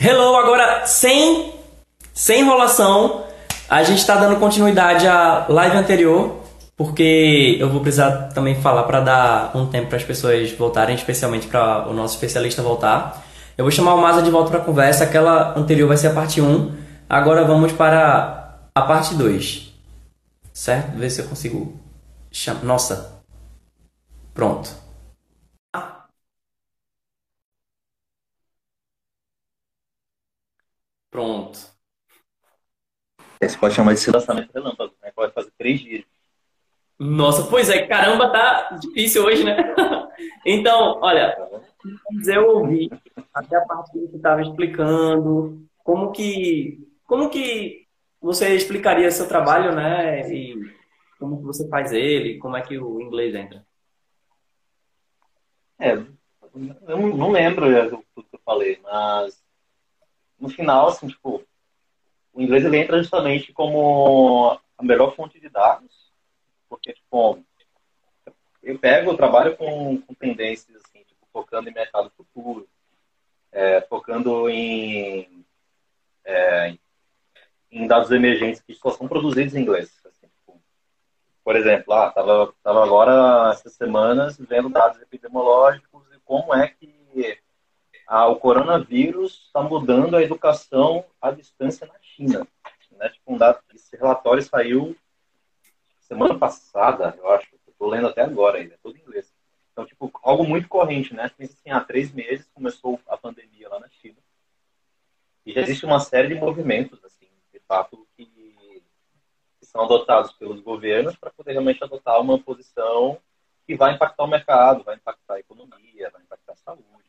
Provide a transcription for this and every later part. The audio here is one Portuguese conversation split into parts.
Hello, agora sem, sem enrolação, a gente está dando continuidade à live anterior, porque eu vou precisar também falar para dar um tempo para as pessoas voltarem, especialmente para o nosso especialista voltar. Eu vou chamar o Maza de volta para a conversa, aquela anterior vai ser a parte 1, agora vamos para a parte 2. Certo? Ver se eu consigo. Nossa! Pronto. Pronto. Você pode chamar de lançamento relâmpago, né? Pode fazer três dias. Nossa, pois é, caramba, tá difícil hoje, né? então, olha, eu ouvi até a parte que você estava explicando, como que, como que você explicaria seu trabalho, né? E como que você faz ele, como é que o inglês entra? É, eu não lembro tudo que eu falei, mas no final, assim, tipo, o inglês ele entra justamente como a melhor fonte de dados, porque, tipo, eu pego, eu trabalho com, com tendências, assim, tipo, focando em mercado futuro, é, focando em, é, em dados emergentes que só são produzidos em inglês. Assim, tipo, por exemplo, ah, tava, tava agora, essas semanas, vendo dados epidemiológicos e como é que ah, o coronavírus está mudando a educação à distância na China. Né? Tipo, um dado, esse relatório saiu semana passada, eu acho. Estou lendo até agora ainda, é todo em inglês. Então, tipo, algo muito corrente, né? Pensa assim, há três meses começou a pandemia lá na China. E já existe uma série de movimentos, assim, de fato, que, que são adotados pelos governos para poder realmente adotar uma posição que vai impactar o mercado, vai impactar a economia, vai impactar a saúde.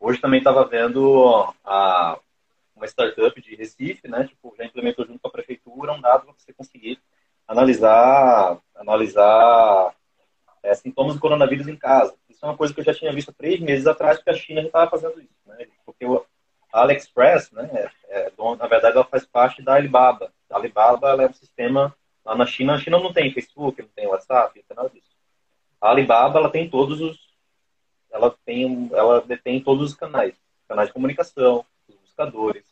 Hoje também estava vendo a, uma startup de Recife, né? Tipo, já implementou junto com a prefeitura um dado para você conseguir analisar, analisar é, sintomas do coronavírus em casa. Isso é uma coisa que eu já tinha visto três meses atrás, porque a China já estava fazendo isso, né? Porque o, AliExpress, né? É, é, na verdade, ela faz parte da Alibaba. A Alibaba é um sistema lá na China. A China não tem Facebook, não tem WhatsApp, não tem nada disso. A Alibaba, ela tem todos os ela tem, ela detém todos os canais, canais de comunicação, os buscadores,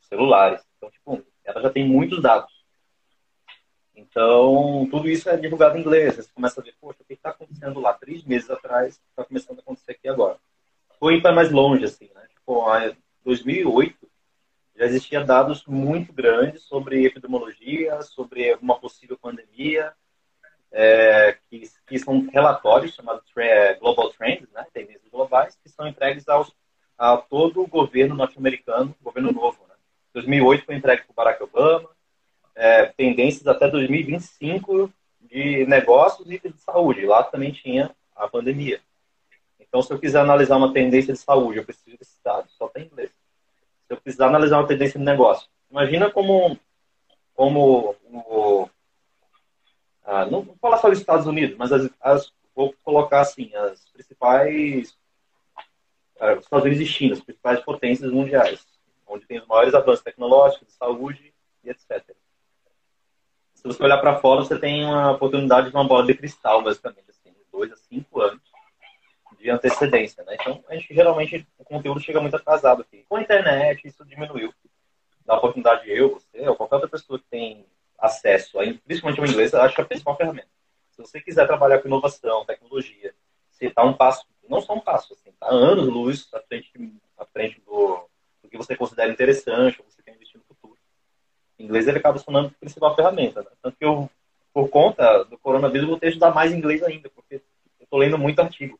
celulares. Então, tipo, ela já tem muitos dados. Então, tudo isso é divulgado em inglês. Você começa a ver, poxa, o que está acontecendo lá três meses atrás, está começando a acontecer aqui agora. Foi para mais longe, assim, né? Tipo, em 2008, já existia dados muito grandes sobre epidemiologia, sobre uma possível pandemia, é, que, que, são relatórios chamados é, Global Trends, né, tendências globais, que são entregues aos, a todo o governo norte-americano, governo novo. Né. 2008 foi entregue para Barack Obama, é, tendências até 2025 de negócios e de saúde. Lá também tinha a pandemia. Então, se eu quiser analisar uma tendência de saúde, eu preciso desses dados, só tem inglês. Se eu precisar analisar uma tendência de negócio, imagina como, como o, ah, não vou falar só dos Estados Unidos, mas as, as, vou colocar assim, as principais, ah, os Estados Unidos e China, as principais potências mundiais, onde tem os maiores avanços tecnológicos, de saúde e etc. Se você olhar para fora, você tem uma oportunidade de uma bola de cristal, basicamente, assim, de dois a cinco anos de antecedência, né? Então, a gente geralmente, o conteúdo chega muito atrasado aqui. Com a internet, isso diminuiu. Dá oportunidade de eu, você, ou qualquer outra pessoa que tem acesso, a, principalmente ao inglês, acho que é a principal ferramenta. Se você quiser trabalhar com inovação, tecnologia, você está um passo, não só um passo, assim, está anos luz à frente, à frente do, do, que você considera interessante, ou você quer investir no futuro. O inglês ele acaba se tornando a principal ferramenta. Né? Tanto que eu, por conta do coronavírus, vou ter que estudar mais inglês ainda, porque eu estou lendo muito artigo.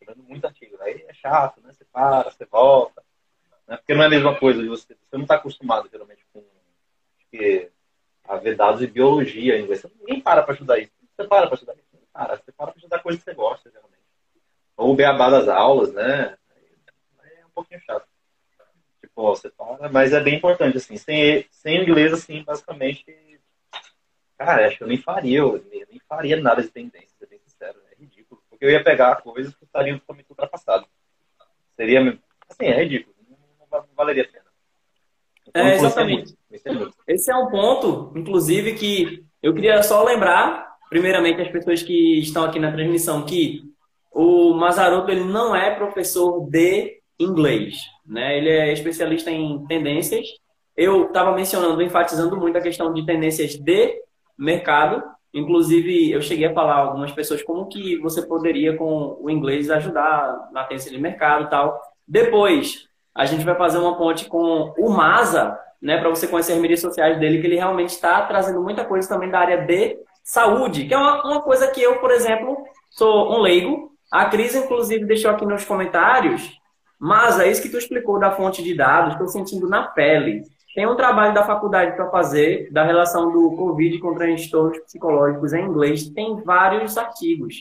Estou lendo muito artigo. Aí é chato, né? Você para, você volta. Né? Porque não é a mesma coisa. Você, você não está acostumado, geralmente, com. Porque a ver dados de biologia em inglês. Ninguém para para estudar isso. Você para para estudar isso? Para. Você para para estudar coisas que você gosta, geralmente. Ou o beabá das aulas, né? É um pouquinho chato. Tipo, você para, mas é bem importante, assim. Sem, sem inglês, assim, basicamente, cara, acho que eu nem faria, eu nem faria nada de tendência, ser bem sincero. É ridículo. Porque eu ia pegar coisas que estariam totalmente ultrapassadas. Seria, assim, é ridículo. Não, não valeria a pena. Então, é, exatamente. Esse é um ponto, inclusive, que eu queria só lembrar, primeiramente, as pessoas que estão aqui na transmissão, que o Mazaroto ele não é professor de inglês. Né? Ele é especialista em tendências. Eu estava mencionando, enfatizando muito a questão de tendências de mercado. Inclusive, eu cheguei a falar algumas pessoas como que você poderia, com o inglês, ajudar na tendência de mercado e tal. Depois, a gente vai fazer uma ponte com o Masa, né, para você conhecer as mídias sociais dele, que ele realmente está trazendo muita coisa também da área de saúde, que é uma, uma coisa que eu, por exemplo, sou um leigo. A Cris, inclusive, deixou aqui nos comentários, mas é isso que tu explicou da fonte de dados, estou sentindo na pele. Tem um trabalho da faculdade para fazer da relação do Covid com transtornos psicológicos em inglês. Tem vários artigos.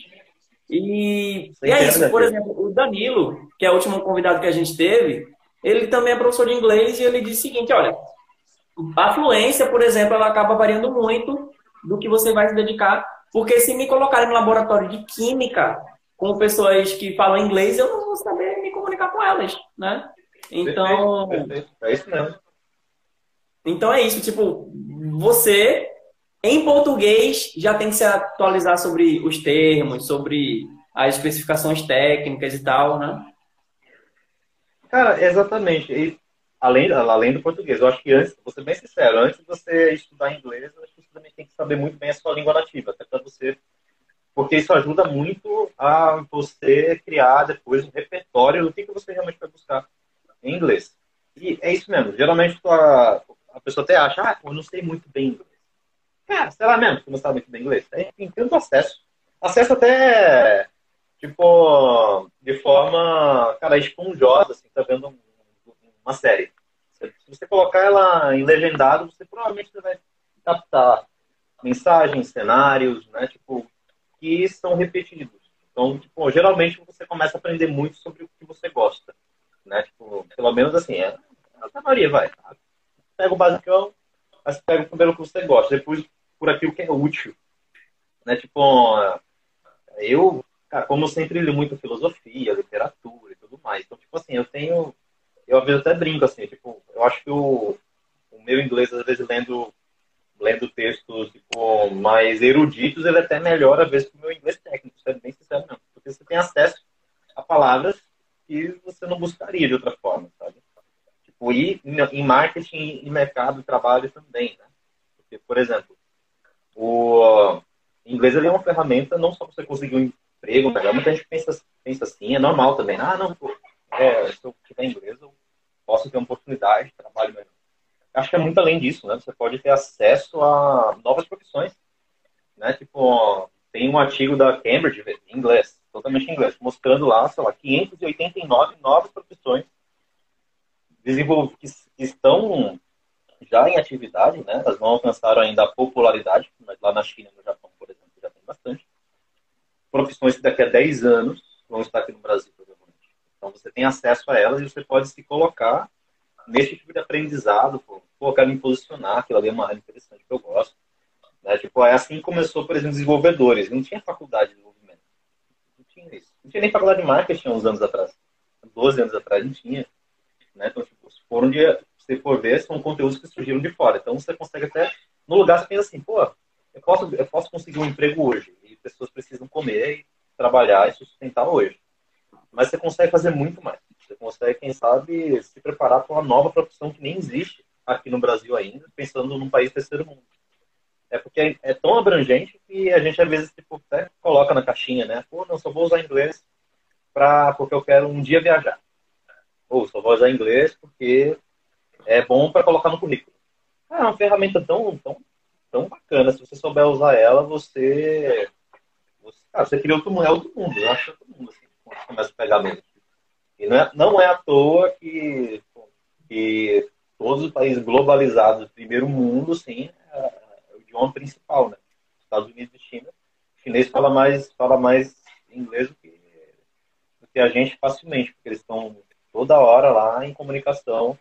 E, e é isso, por exemplo, o Danilo, que é o último convidado que a gente teve, ele também é professor de inglês e ele disse o seguinte, olha, a fluência, por exemplo, ela acaba variando muito do que você vai se dedicar, porque se me colocarem no laboratório de química com pessoas que falam inglês, eu não vou saber me comunicar com elas, né? Então, perfeito, perfeito. é isso mesmo. Então é isso, tipo, você em português já tem que se atualizar sobre os termos, sobre as especificações técnicas e tal, né? Cara, exatamente. E além, além do português, eu acho que antes, vou ser bem sincero, antes de você estudar inglês, eu acho que você também tem que saber muito bem a sua língua nativa, até para você. Porque isso ajuda muito a você criar depois um repertório do que, que você realmente vai buscar em inglês. E é isso mesmo. Geralmente a, a pessoa até acha, ah, eu não sei muito bem inglês. Cara, sei lá mesmo que não sabe muito bem inglês. Tem tanto acesso. Acesso até tipo, de forma, cara, esponjosa, assim, tá vendo uma série. Se você colocar ela em legendado, você provavelmente vai captar mensagens, cenários, né, tipo, que são repetidos. Então, tipo, geralmente você começa a aprender muito sobre o que você gosta, né, tipo, pelo menos assim, é, a maioria vai. Pega o basicão, mas pega primeiro o que você gosta, depois por aquilo que é útil, né, tipo, eu Cara, como eu sempre li muito filosofia, literatura e tudo mais. Então, tipo assim, eu tenho. Eu às vezes até brinco, assim, tipo, eu acho que o, o meu inglês, às vezes, lendo, lendo textos, tipo, mais eruditos, ele é até melhor, às vezes, que o meu inglês técnico, sendo bem sincero mesmo. Porque você tem acesso a palavras que você não buscaria de outra forma, sabe? Tipo, e em marketing e mercado de trabalho também, né? Porque, por exemplo, o inglês ele é uma ferramenta não só para você conseguir emprego melhor. Muita gente pensa, pensa assim, é normal também. Ah, não, é, se eu tiver inglês, eu posso ter uma oportunidade de trabalho melhor. Acho que é muito além disso, né? Você pode ter acesso a novas profissões, né? Tipo, tem um artigo da Cambridge em inglês, totalmente em inglês, mostrando lá, sei lá, 589 novas profissões que estão já em atividade, né? Elas não alcançaram ainda a popularidade, mas lá na China no Japão, por exemplo, já tem bastante profissões que daqui a 10 anos vão estar aqui no Brasil, provavelmente. Então você tem acesso a elas e você pode se colocar nesse tipo de aprendizado, pô, pô me posicionar, aquilo ali é uma área interessante que eu gosto. Né? Tipo, é assim que começou, por exemplo, desenvolvedores. Não tinha faculdade de desenvolvimento. Não tinha isso. Não tinha nem faculdade de marketing uns anos atrás. 12 anos atrás não tinha. Né? Então, tipo, se for um dia, se for ver, são conteúdos que surgiram de fora. Então você consegue até, no lugar, você pensa assim, pô, eu posso, eu posso conseguir um emprego hoje pessoas precisam comer e trabalhar e sustentar hoje. Mas você consegue fazer muito mais. Você consegue, quem sabe, se preparar para uma nova profissão que nem existe aqui no Brasil ainda, pensando num país terceiro mundo. É porque é tão abrangente que a gente às vezes tipo, até coloca na caixinha, né? Pô, não, só vou usar inglês pra, porque eu quero um dia viajar. Ou só vou usar inglês porque é bom para colocar no currículo. É uma ferramenta tão, tão, tão bacana. Se você souber usar ela, você Cara, você cria outro mundo, é outro mundo. Eu acho outro mundo, assim, quando começa a pegar mesmo. E não é, não é à toa que, que todos os países globalizados do primeiro mundo, sim, é, é o idioma principal, né? Estados Unidos e China. O chinês fala mais, fala mais inglês do que, do que a gente facilmente, porque eles estão toda hora lá em comunicação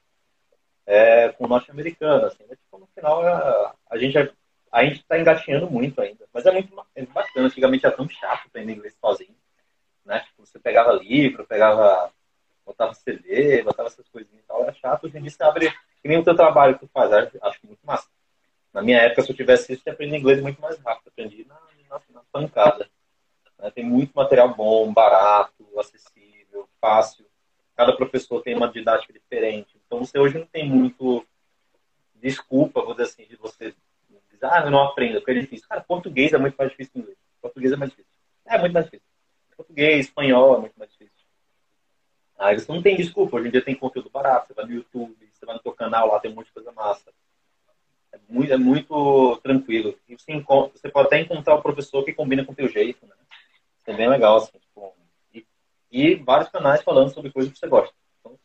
é, com o norte-americano. Assim, né? tipo, no final, a, a gente é a gente está engatinhando muito ainda. Mas é muito, é bacana. Antigamente era tão chato aprender inglês sozinho. Né? Tipo, você pegava livro, pegava, botava CD, botava essas coisinhas e tal. Era chato. Hoje em dia você abre, que nem o teu trabalho que tu faz. Acho muito massa. Na minha época, se eu tivesse isso, eu aprendi inglês muito mais rápido. Aprendi na, na, na pancada. Né? Tem muito material bom, barato, acessível, fácil. Cada professor tem uma didática diferente. Então você hoje não tem muito desculpa, vou dizer assim, de você dizer, ah, eu não aprendo, porque é difícil. Cara, português é muito mais difícil que inglês. Português é mais difícil. É muito mais difícil. Português, espanhol é muito mais difícil. Aí você não tem desculpa. Hoje em dia tem conteúdo barato. Você vai no YouTube, você vai no seu canal, lá tem um monte de coisa massa. É muito, é muito tranquilo. E você, encontra, você pode até encontrar o professor que combina com o teu jeito, né? É bem legal, assim. Tipo, e, e, vários canais falando sobre coisas que você gosta. Então,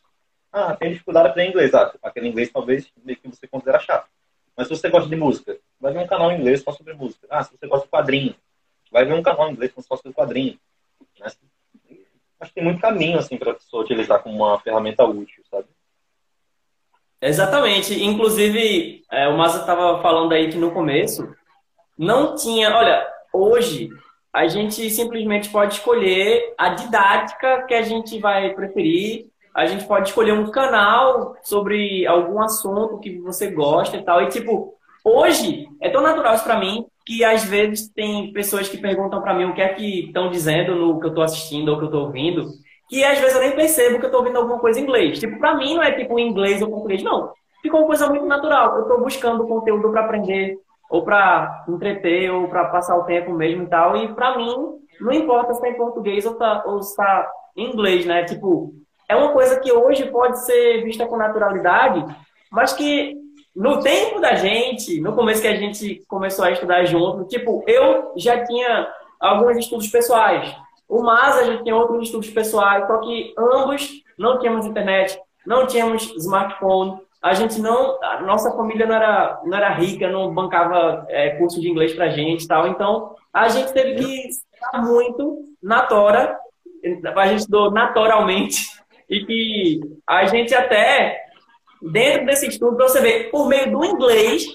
ah, tem dificuldade de aprender inglês. Ah, aquele inglês talvez meio que você considera chato. Mas se você gosta de música, vai ver um canal em inglês só sobre música. Ah, se você gosta de quadrinho, vai ver um canal em inglês só sobre quadrinho. Acho que tem muito caminho assim para a pessoa utilizar como uma ferramenta útil, sabe? Exatamente. Inclusive, é, o Massa estava falando aí que no começo não tinha. Olha, hoje a gente simplesmente pode escolher a didática que a gente vai preferir. A gente pode escolher um canal sobre algum assunto que você gosta e tal. E, tipo, hoje é tão natural isso para mim que às vezes tem pessoas que perguntam para mim o que é que estão dizendo no que eu estou assistindo ou que eu estou ouvindo, que às vezes eu nem percebo que eu estou ouvindo alguma coisa em inglês. Tipo, para mim não é tipo inglês ou português, não. Ficou uma coisa muito natural. Eu estou buscando conteúdo para aprender, ou para entreter, ou para passar o tempo mesmo e tal. E para mim, não importa se está em português ou, tá, ou se está em inglês, né? Tipo, é uma coisa que hoje pode ser vista com naturalidade, mas que no tempo da gente, no começo que a gente começou a estudar junto, tipo, eu já tinha alguns estudos pessoais. O Masa já tinha outros estudos pessoais, só que ambos não tínhamos internet, não tínhamos smartphone, a gente não, a nossa família não era, não era rica, não bancava é, curso de inglês pra gente tal. Então, a gente teve que estudar muito na Tora, a gente estudou naturalmente, e que a gente até dentro desse estudo, você ver, por meio do inglês,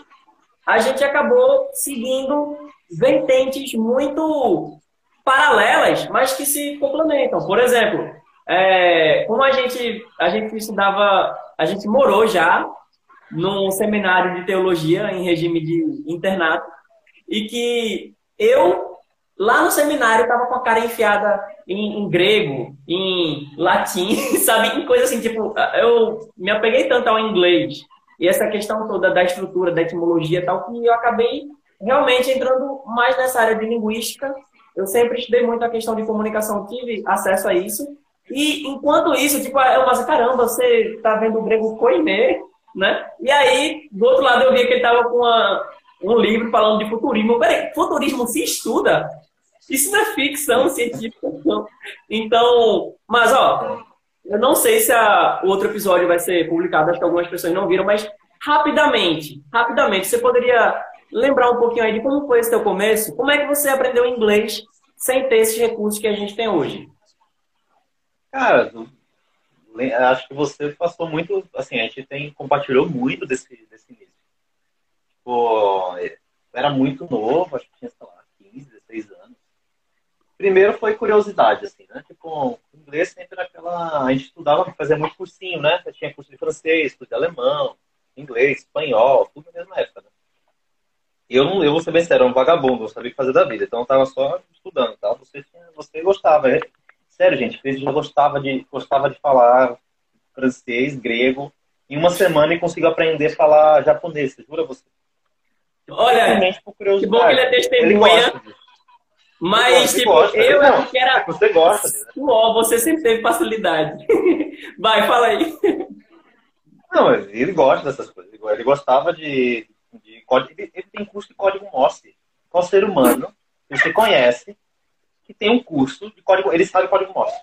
a gente acabou seguindo vertentes muito paralelas, mas que se complementam. Por exemplo, é, como a gente, a gente estudava, a gente morou já num seminário de teologia em regime de internato, e que eu Lá no seminário, eu tava com a cara enfiada em, em, grego, em latim, sabe? Em coisa assim, tipo, eu me apeguei tanto ao inglês e essa questão toda da estrutura, da etimologia e tal, que eu acabei realmente entrando mais nessa área de linguística. Eu sempre estudei muito a questão de comunicação, tive acesso a isso. E enquanto isso, tipo, eu mas caramba, você tá vendo o grego koine, né? E aí, do outro lado, eu vi que ele tava com uma, um livro falando de futurismo. Peraí, futurismo se estuda? Isso não é ficção científica, não. Então, mas ó, eu não sei se a, o outro episódio vai ser publicado, acho que algumas pessoas não viram, mas rapidamente, rapidamente, você poderia lembrar um pouquinho aí de como foi esse teu começo? Como é que você aprendeu inglês sem ter esses recursos que a gente tem hoje? Cara, acho que você passou muito, assim, a gente tem, compartilhou muito desse, desse início. Tipo, era muito novo, acho que tinha, sei lá, 15, 16 anos. Primeiro foi curiosidade, assim, né? Tipo, inglês sempre era aquela. A gente estudava, fazia muito cursinho, né? Eu tinha curso de francês, curso de alemão, inglês, espanhol, tudo na mesma época, né? E eu, não, eu vou ser bem sério, era um vagabundo, não sabia o que fazer da vida. Então eu tava só estudando, tá? Você, você gostava, é? Sério, gente, eu já gostava de, gostava de falar francês, grego, em uma semana e consigo aprender a falar japonês, jura você? Olha, que bom que ele é testemunha. Mas, tipo, gosta, eu não, que era. Você gosta. Suor, você sempre teve facilidade. Vai, fala aí. Não, ele gosta dessas coisas. Ele gostava de, de código. Ele, ele tem curso de código Morse. Qual ser humano você conhece que tem um curso de código. Ele sabe código Morse.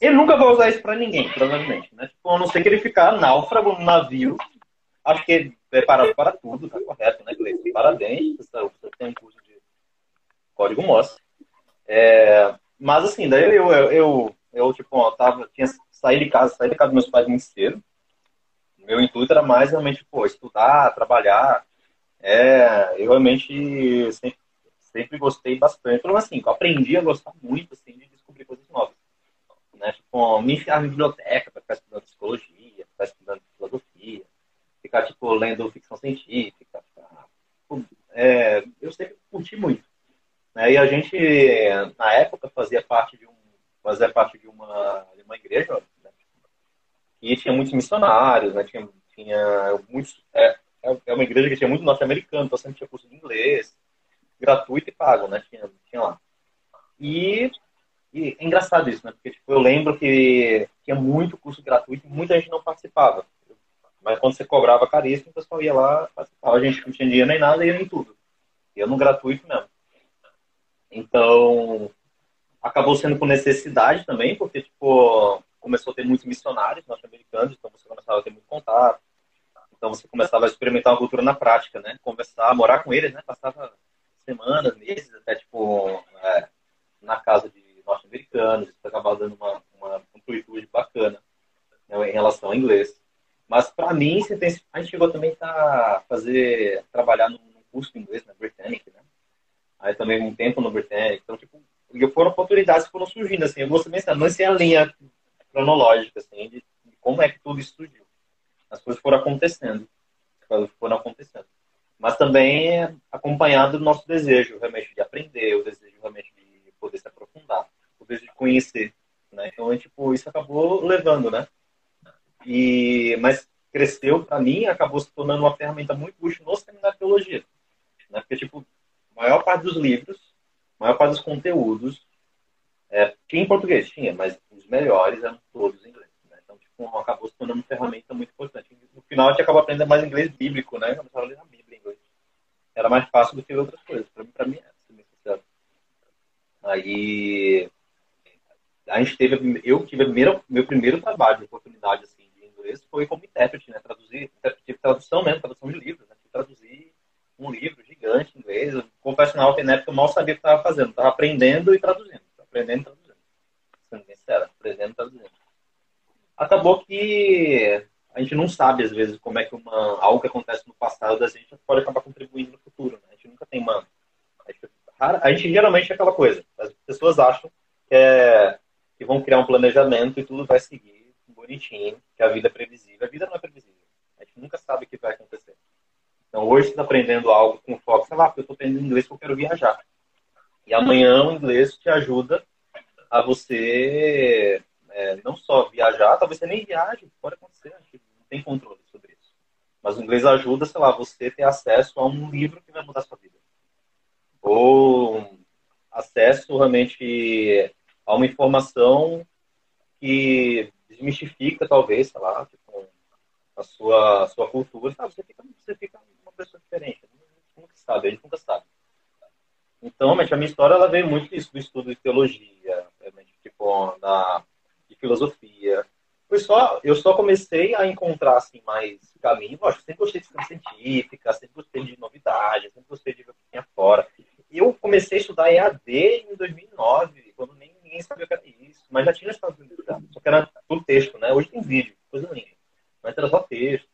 Ele nunca vai usar isso pra ninguém, provavelmente. Né? Tipo, a não ser que ele ficar náufrago no navio. Acho que ele é preparado para tudo, tá correto, né? Parabéns. Você tem um curso código Morse. É, mas assim, daí eu, eu, eu, eu tipo, ó, tava, tinha saído de casa, saí da casa dos meus pais muito cedo. Meu intuito era mais realmente, pô, estudar, trabalhar. É, eu realmente sempre, sempre gostei bastante. Então, assim, eu aprendi a gostar muito, assim, de descobrir coisas novas. Né? Tipo, me enfiar na biblioteca para ficar estudando psicologia, ficar estudando filosofia, ficar, tipo, lendo ficção científica. É, eu sempre curti muito. Né? E a gente, na época, fazia parte de, um, fazia parte de, uma, de uma igreja, né? muitos missionários, né? Tinha, tinha muitos. É, é uma igreja que tinha muito norte-americano, então sempre tinha curso de inglês, gratuito e pago, né? Tinha, tinha lá. E, e é engraçado isso, né? Porque tipo, eu lembro que tinha muito curso gratuito e muita gente não participava. Mas quando você cobrava caríssimo, o pessoal ia lá participava. A gente não tinha dinheiro nem nada, ia em tudo. Ia no gratuito mesmo. Então, acabou sendo por necessidade também, porque, tipo, começou a ter muitos missionários norte-americanos, então você começava a ter muito contato. Então você começava a experimentar uma cultura na prática, né? Conversar, morar com eles, né? Passava semanas, meses, até, tipo, é, na casa de norte-americanos. Isso acabava dando uma, uma amplitude bacana né, em relação ao inglês. Mas, para mim, a gente chegou também a fazer, trabalhar num curso de inglês na Britannic, né? Aí também um tempo no Britannic. Então, tipo, foram oportunidades que foram surgindo, assim. Eu gosto mesmo, não sei a linha cronológica, assim, de, de, como é que tudo isso surgiu. As coisas foram acontecendo. Foram acontecendo. Mas também acompanhado do nosso desejo, realmente, de aprender, o desejo realmente de poder se aprofundar, o desejo de conhecer, né? Então, tipo, isso acabou levando, né? E, mas cresceu, para mim, acabou se tornando uma ferramenta muito útil no seminário de teologia. Né? Porque, tipo, a maior parte dos livros, a maior parte dos conteúdos, é, tinha em português, tinha, mas os melhores eram todos em inglês. Né? Então, tipo, acabou se tornando uma ferramenta muito importante. No final, a gente acaba aprendendo mais inglês bíblico, né? Começava a ler a Bíblia em inglês. Era mais fácil do que outras coisas. Para mim, pra mim, é. Aí, a gente teve, eu tive primeiro, meu primeiro trabalho de oportunidade, assim, inglês foi como intérprete, né? Traduzir, tive tradução mesmo, tradução de livros, né? Traduzir um livro gigante em inglês. Na época eu mal sabia o que estava fazendo. Estava aprendendo e traduzindo. Aprendendo e traduzindo. Sendo sincero, aprendendo e traduzindo. Acabou que a gente não sabe, às vezes, como é que uma, algo que acontece no passado da gente pode acabar contribuindo no futuro. Né? A gente nunca tem uma. A gente, a gente geralmente é aquela coisa. As pessoas acham que, é, que vão criar um planejamento e tudo vai seguir bonitinho, que a vida é previsível. A vida não é previsível. A gente nunca sabe o que vai acontecer. Então, hoje você está aprendendo algo lá, porque eu estou aprendendo inglês porque eu quero viajar. E amanhã o inglês te ajuda a você é, não só viajar, talvez você nem viaje, pode acontecer, a gente não tem controle sobre isso. Mas o inglês ajuda, sei lá, você ter acesso a um livro que vai mudar a sua vida. Ou acesso realmente a uma informação que desmistifica, talvez, sei lá, tipo, a sua, a sua cultura. Sabe? Você, fica, você fica uma pessoa diferente. Nunca sabe, a gente nunca sabe. Então, a minha história ela veio muito disso, do estudo de teologia, tipo, da, de filosofia. Foi só, eu só comecei a encontrar assim, mais caminho. Lógico, sempre gostei de científica, sempre gostei de novidades, sempre gostei de ver o que tinha fora. Eu comecei a estudar EAD em 2009, quando nem ninguém sabia o que era isso, mas já tinha já. Só que era tudo texto, né? Hoje tem vídeo, coisa linda. Mas era só texto.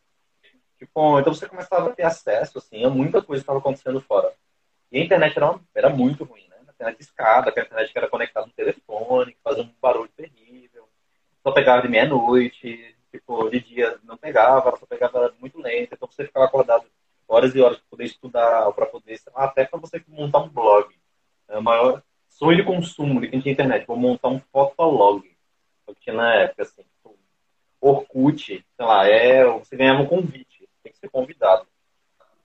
Tipo, então você começava a ter acesso, assim, a muita coisa que estava acontecendo fora. E a internet era, uma, era muito ruim, internet escada, a internet que era conectada no telefone, que fazia um barulho terrível. Só pegava de meia-noite, tipo, de dia não pegava, só pegava muito lento. Então você ficava acordado horas e horas para poder estudar, para poder, até para você montar um blog. É o maior sonho de consumo de quem tinha internet. Vou montar um fotolog. Eu tinha na época, assim. Tipo, Orkut, sei lá, é, você ganhava um convite. Tem que ser convidado.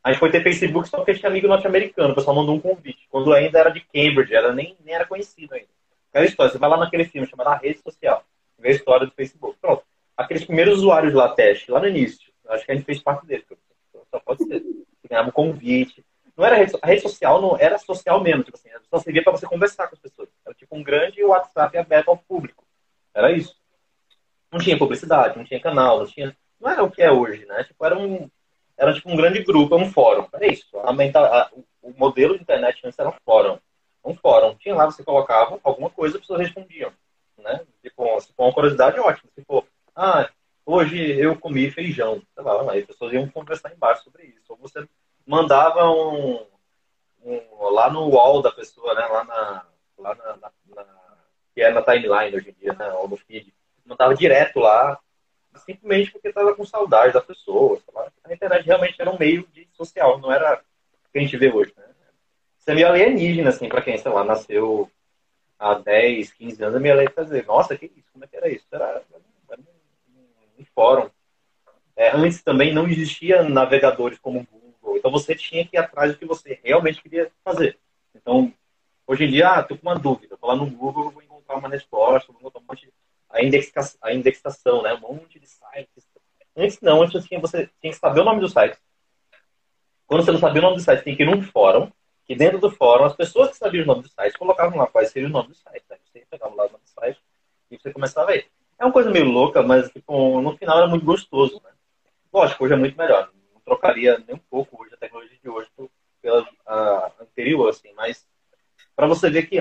A gente foi ter Facebook só porque tinha amigo norte-americano. O pessoal mandou um convite. Ainda era de Cambridge, era, nem, nem era conhecido ainda. Aquela história, você vai lá naquele filme chamado Rede Social. Vê a história do Facebook. Pronto. Aqueles primeiros usuários lá, teste, lá no início. Acho que a gente fez parte dele. Só pode ser. Ganhava um convite. Não era rede, a rede social, não era social mesmo. Tipo assim, só servia para você conversar com as pessoas. Era tipo um grande WhatsApp aberto ao público. Era isso. Não tinha publicidade, não tinha canal, não tinha. Não era o que é hoje, né? Tipo, era um. Era tipo um grande grupo, um fórum. Era isso. A, a, o modelo de internet antes era um fórum. Um você colocava alguma coisa, as pessoas respondiam. Né? Tipo, se for uma curiosidade, ótimo. Se for, ah, hoje eu comi feijão. Sei lá, aí as pessoas iam conversar embaixo sobre isso. Ou você mandava um, um, lá no wall da pessoa, né? Lá na, lá na, na, na, que é na timeline hoje em dia, né? Ou no feed. Mandava direto lá, simplesmente porque estava com saudade da pessoa. A internet realmente era um meio de social, não era o que a gente vê hoje, né? Isso é meio alienígena, assim, para quem, sei lá, nasceu há 10, 15 anos, é meio alienígena fazer, nossa, que isso? Como é que era isso? Era, era um fórum. É, antes também não existia navegadores como o Google, então você tinha que ir atrás do que você realmente queria fazer. Então, hoje em dia, ah, tô com uma dúvida, vou lá no Google, vou encontrar uma resposta, vou encontrar um monte de... a, indexação, a indexação, né? Um monte de sites. Antes não, antes tinha, você tinha que saber o nome do site. Quando você não sabia o nome do site, tem que ir num fórum, que dentro do fórum, as pessoas que sabiam o nome do site colocavam lá quais seria o nome do site. Né? Você pegava lá o nome do site e você começava a ver. É uma coisa meio louca, mas tipo, no final era muito gostoso. Né? Lógico, hoje é muito melhor. Não trocaria nem um pouco hoje a tecnologia de hoje pela a, anterior, assim, mas para você ver que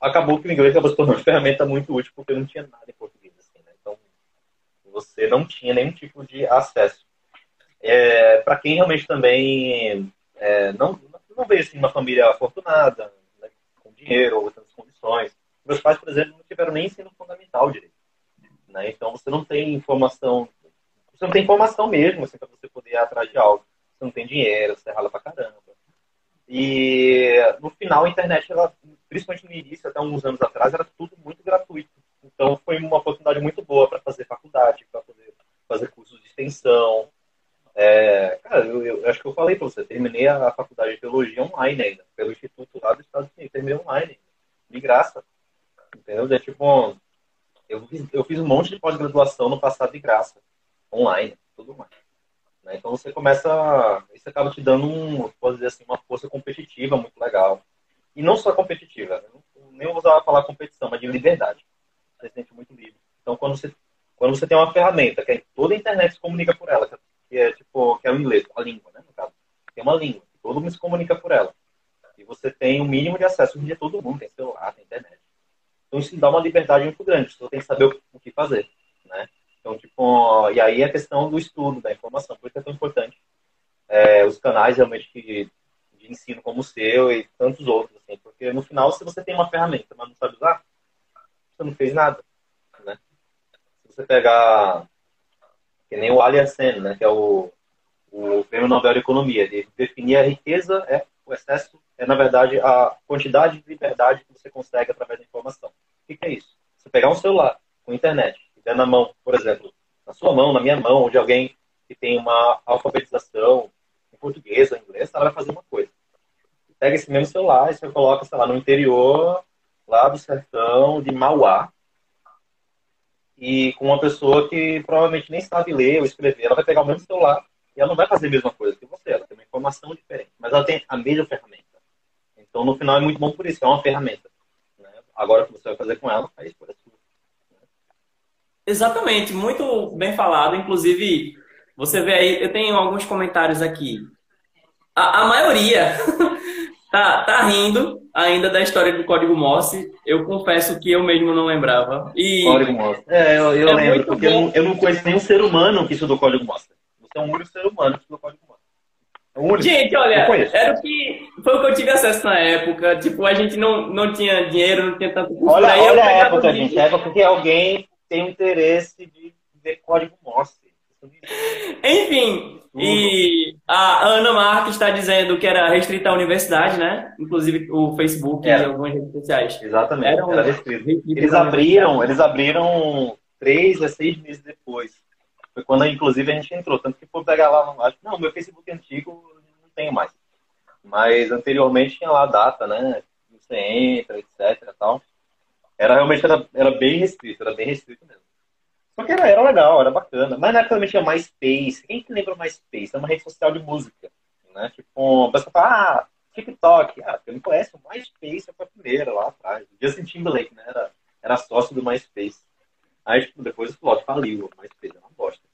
acabou que o inglês acabou se tornando uma ferramenta muito útil porque não tinha nada em português. Assim, né? Então, você não tinha nenhum tipo de acesso. É, para quem realmente também é, não, não veio assim, uma família afortunada, né, com dinheiro ou outras condições. Meus pais, por exemplo, não tiveram nem ensino fundamental direito. Né? Então você não tem informação, você não tem informação mesmo assim, para você poder ir atrás de algo. Você não tem dinheiro, você rala pra caramba. E no final a internet, ela, principalmente no início, até alguns anos atrás, era tudo muito gratuito. Então foi uma oportunidade muito boa para fazer faculdade, para poder fazer cursos de extensão, é, cara, eu, eu, acho que eu falei para você, terminei a faculdade de teologia online ainda, pelo Instituto lá dos Estados Unidos, terminei online, de graça. Entendeu? É tipo, eu eu fiz um monte de pós-graduação no passado de graça, online, tudo mais. Né? Então você começa, isso acaba te dando um, pode dizer assim, uma força competitiva muito legal. E não só competitiva, nem vou usar a palavra competição, mas de liberdade. Você se sente muito livre. Então quando você, quando você tem uma ferramenta, que é toda a internet se comunica por ela, que é tipo, que é o inglês, a língua, né, no caso. Tem uma língua, todo mundo se comunica por ela. E você tem o um mínimo de acesso, dia todo mundo tem celular, tem internet. Então isso dá uma liberdade muito grande, você tem que saber o que fazer, né? Então, tipo, e aí a questão do estudo, da informação, por isso é tão importante. É, os canais realmente que, de ensino como o seu e tantos outros, assim, porque no final, se você tem uma ferramenta, mas não sabe usar, você não fez nada, né? Se você pegar que nem o Alia né, que é o, o prêmio Nobel de Economia. Ele definia a riqueza é o excesso, é na verdade a quantidade de liberdade que você consegue através da informação. O que, que é isso? Você pegar um celular com internet e der na mão, por exemplo, na sua mão, na minha mão, ou de alguém que tem uma alfabetização em português ou em inglês, ela vai fazer uma coisa. Pega esse mesmo celular e você coloca, sei lá, no interior, lá do sertão de Mauá, e com uma pessoa que provavelmente nem sabe ler ou escrever. Ela vai pegar o mesmo celular e ela não vai fazer a mesma coisa que você. Ela tem uma informação diferente, mas ela tem a mesma ferramenta. Então, no final, é muito bom por isso. É uma ferramenta. Né? Agora, o que você vai fazer com ela, aí sua. Exatamente. Muito bem falado. Inclusive, você vê aí, eu tenho alguns comentários aqui. A, a maioria tá, tá rindo ainda da história do código Morse. Eu confesso que eu mesmo não lembrava. E código Morse. É, eu, eu é lembro, porque eu, eu, não conheço nenhum ser humano que estudou código Morse. Você é um único ser humano que estudou código Morse. É gente, olha, era o que foi o que eu tive acesso na época. Tipo, a gente não, não tinha dinheiro, não tinha tanto custo. Olha, olha a época, gente. A época que alguém tem interesse de ver código Morse. Enfim, e a Ana Marques está dizendo que era restrita à universidade, né? Inclusive o Facebook era. e algumas redes sociais. Exatamente, era, era restrito. Eles abriram, eles abriram três a seis meses depois. Foi quando, inclusive, a gente entrou. Tanto que for pegar lá, acho não, meu Facebook antigo não tenho mais. Mas anteriormente tinha lá a data, né? Você entra, etc. Tal. Era realmente era, era bem restrito, era bem restrito mesmo. Só que era, era legal, era bacana. Mas na época também tinha MySpace. Quem que lembra MySpace? É uma rede social de música. Né? Tipo, a pessoa fala, ah, TikTok. Ah, você não conhece o MySpace, foi a primeira lá atrás. Justin Timberlake, né? Era, era sócio do MySpace. Aí, tipo, depois o plot faliu. O MySpace é uma bosta.